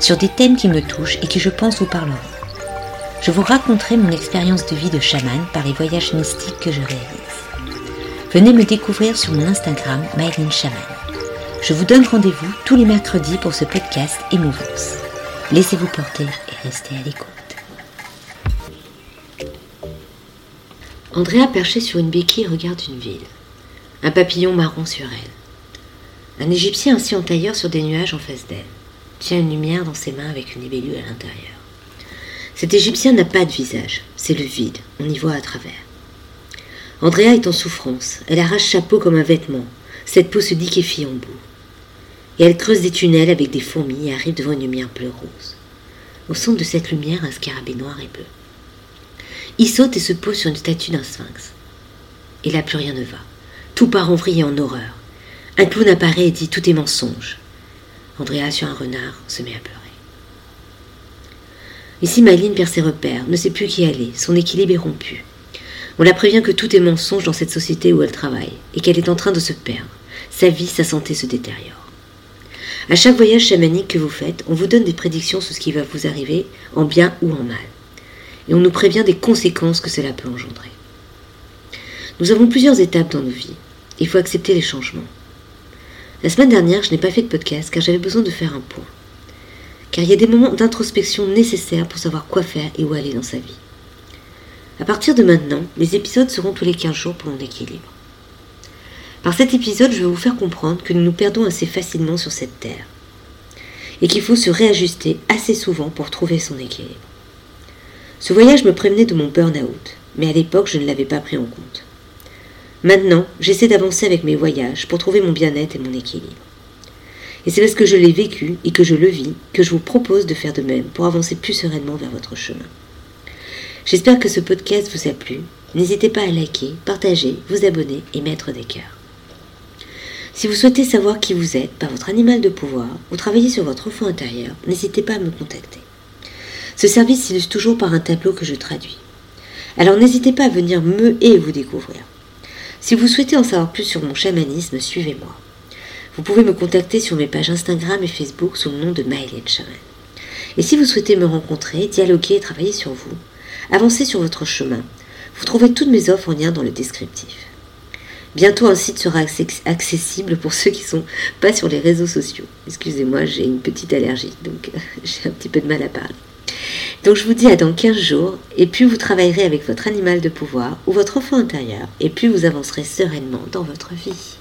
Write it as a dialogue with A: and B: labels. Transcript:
A: sur des thèmes qui me touchent et qui je pense vous parleront. Je vous raconterai mon expérience de vie de chaman par les voyages mystiques que je réalise. Venez me découvrir sur mon Instagram Myline Chaman. Je vous donne rendez-vous tous les mercredis pour ce podcast Émouvance. Laissez-vous porter et restez à l'écoute. Andrea perchée sur une béquille regarde une ville. Un papillon marron sur elle. Un Égyptien assis en tailleur sur des nuages en face d'elle tient une lumière dans ses mains avec une ébélue à l'intérieur. Cet Égyptien n'a pas de visage, c'est le vide, on y voit à travers. Andrea est en souffrance, elle arrache sa comme un vêtement, cette peau se liquéfie en bout. Et elle creuse des tunnels avec des fourmis et arrive devant une lumière bleu-rose. Au centre de cette lumière, un scarabée noir et bleu. Il saute et se pose sur une statue d'un sphinx. Et là, plus rien ne va. Tout part en vrille et en horreur. Un clown apparaît et dit Tout est mensonge. Andrea, sur un renard, se met à pleurer. Ici, Maline perd ses repères, ne sait plus qui est, son équilibre est rompu. On la prévient que tout est mensonge dans cette société où elle travaille, et qu'elle est en train de se perdre. Sa vie, sa santé se détériorent. À chaque voyage chamanique que vous faites, on vous donne des prédictions sur ce qui va vous arriver, en bien ou en mal. Et on nous prévient des conséquences que cela peut engendrer. Nous avons plusieurs étapes dans nos vies. Il faut accepter les changements. La semaine dernière, je n'ai pas fait de podcast car j'avais besoin de faire un point. Car il y a des moments d'introspection nécessaires pour savoir quoi faire et où aller dans sa vie. À partir de maintenant, les épisodes seront tous les 15 jours pour mon équilibre. Par cet épisode, je vais vous faire comprendre que nous nous perdons assez facilement sur cette terre et qu'il faut se réajuster assez souvent pour trouver son équilibre. Ce voyage me prévenait de mon burn-out, mais à l'époque, je ne l'avais pas pris en compte. Maintenant, j'essaie d'avancer avec mes voyages pour trouver mon bien-être et mon équilibre. Et c'est parce que je l'ai vécu et que je le vis que je vous propose de faire de même pour avancer plus sereinement vers votre chemin. J'espère que ce podcast vous a plu. N'hésitez pas à liker, partager, vous abonner et mettre des cœurs. Si vous souhaitez savoir qui vous êtes par votre animal de pouvoir ou travailler sur votre enfant intérieur, n'hésitez pas à me contacter. Ce service s'illustre toujours par un tableau que je traduis. Alors n'hésitez pas à venir me et vous découvrir. Si vous souhaitez en savoir plus sur mon chamanisme, suivez-moi. Vous pouvez me contacter sur mes pages Instagram et Facebook sous le nom de Mylène Chaman. Et si vous souhaitez me rencontrer, dialoguer et travailler sur vous, avancez sur votre chemin. Vous trouverez toutes mes offres en lien dans le descriptif. Bientôt un site sera accessible pour ceux qui ne sont pas sur les réseaux sociaux. Excusez-moi, j'ai une petite allergie, donc j'ai un petit peu de mal à parler. Donc je vous dis à dans 15 jours, et puis vous travaillerez avec votre animal de pouvoir ou votre enfant intérieur, et puis vous avancerez sereinement dans votre vie.